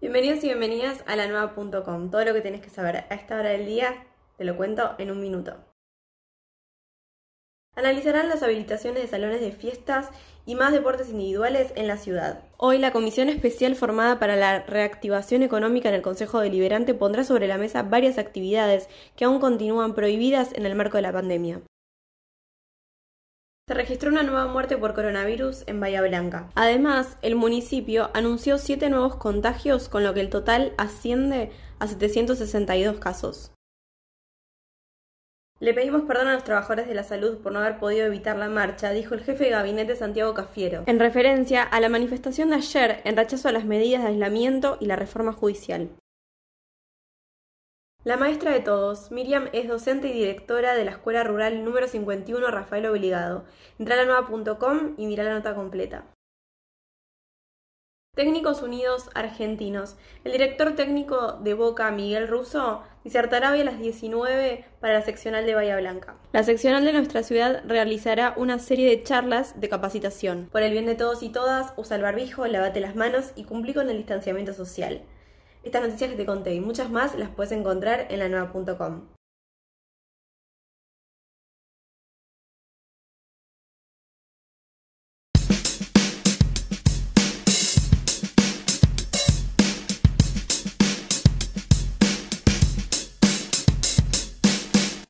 Bienvenidos y bienvenidas a la nueva.com. Todo lo que tienes que saber a esta hora del día te lo cuento en un minuto. Analizarán las habilitaciones de salones de fiestas y más deportes individuales en la ciudad. Hoy la Comisión Especial formada para la reactivación económica en el Consejo Deliberante pondrá sobre la mesa varias actividades que aún continúan prohibidas en el marco de la pandemia. Se registró una nueva muerte por coronavirus en Bahía Blanca. Además, el municipio anunció siete nuevos contagios, con lo que el total asciende a 762 casos. Le pedimos perdón a los trabajadores de la salud por no haber podido evitar la marcha, dijo el jefe de gabinete Santiago Cafiero, en referencia a la manifestación de ayer en rechazo a las medidas de aislamiento y la reforma judicial. La maestra de todos, Miriam es docente y directora de la Escuela Rural número 51 Rafael Obligado. Entra a la nueva.com y mira la nota completa. Técnicos Unidos Argentinos. El director técnico de Boca, Miguel Russo, disertará hoy a las 19 para la seccional de Bahía Blanca. La seccional de nuestra ciudad realizará una serie de charlas de capacitación. Por el bien de todos y todas, usa el barbijo, lavate las manos y cumplí con el distanciamiento social. Estas noticias que te conté y muchas más las puedes encontrar en la nueva.com.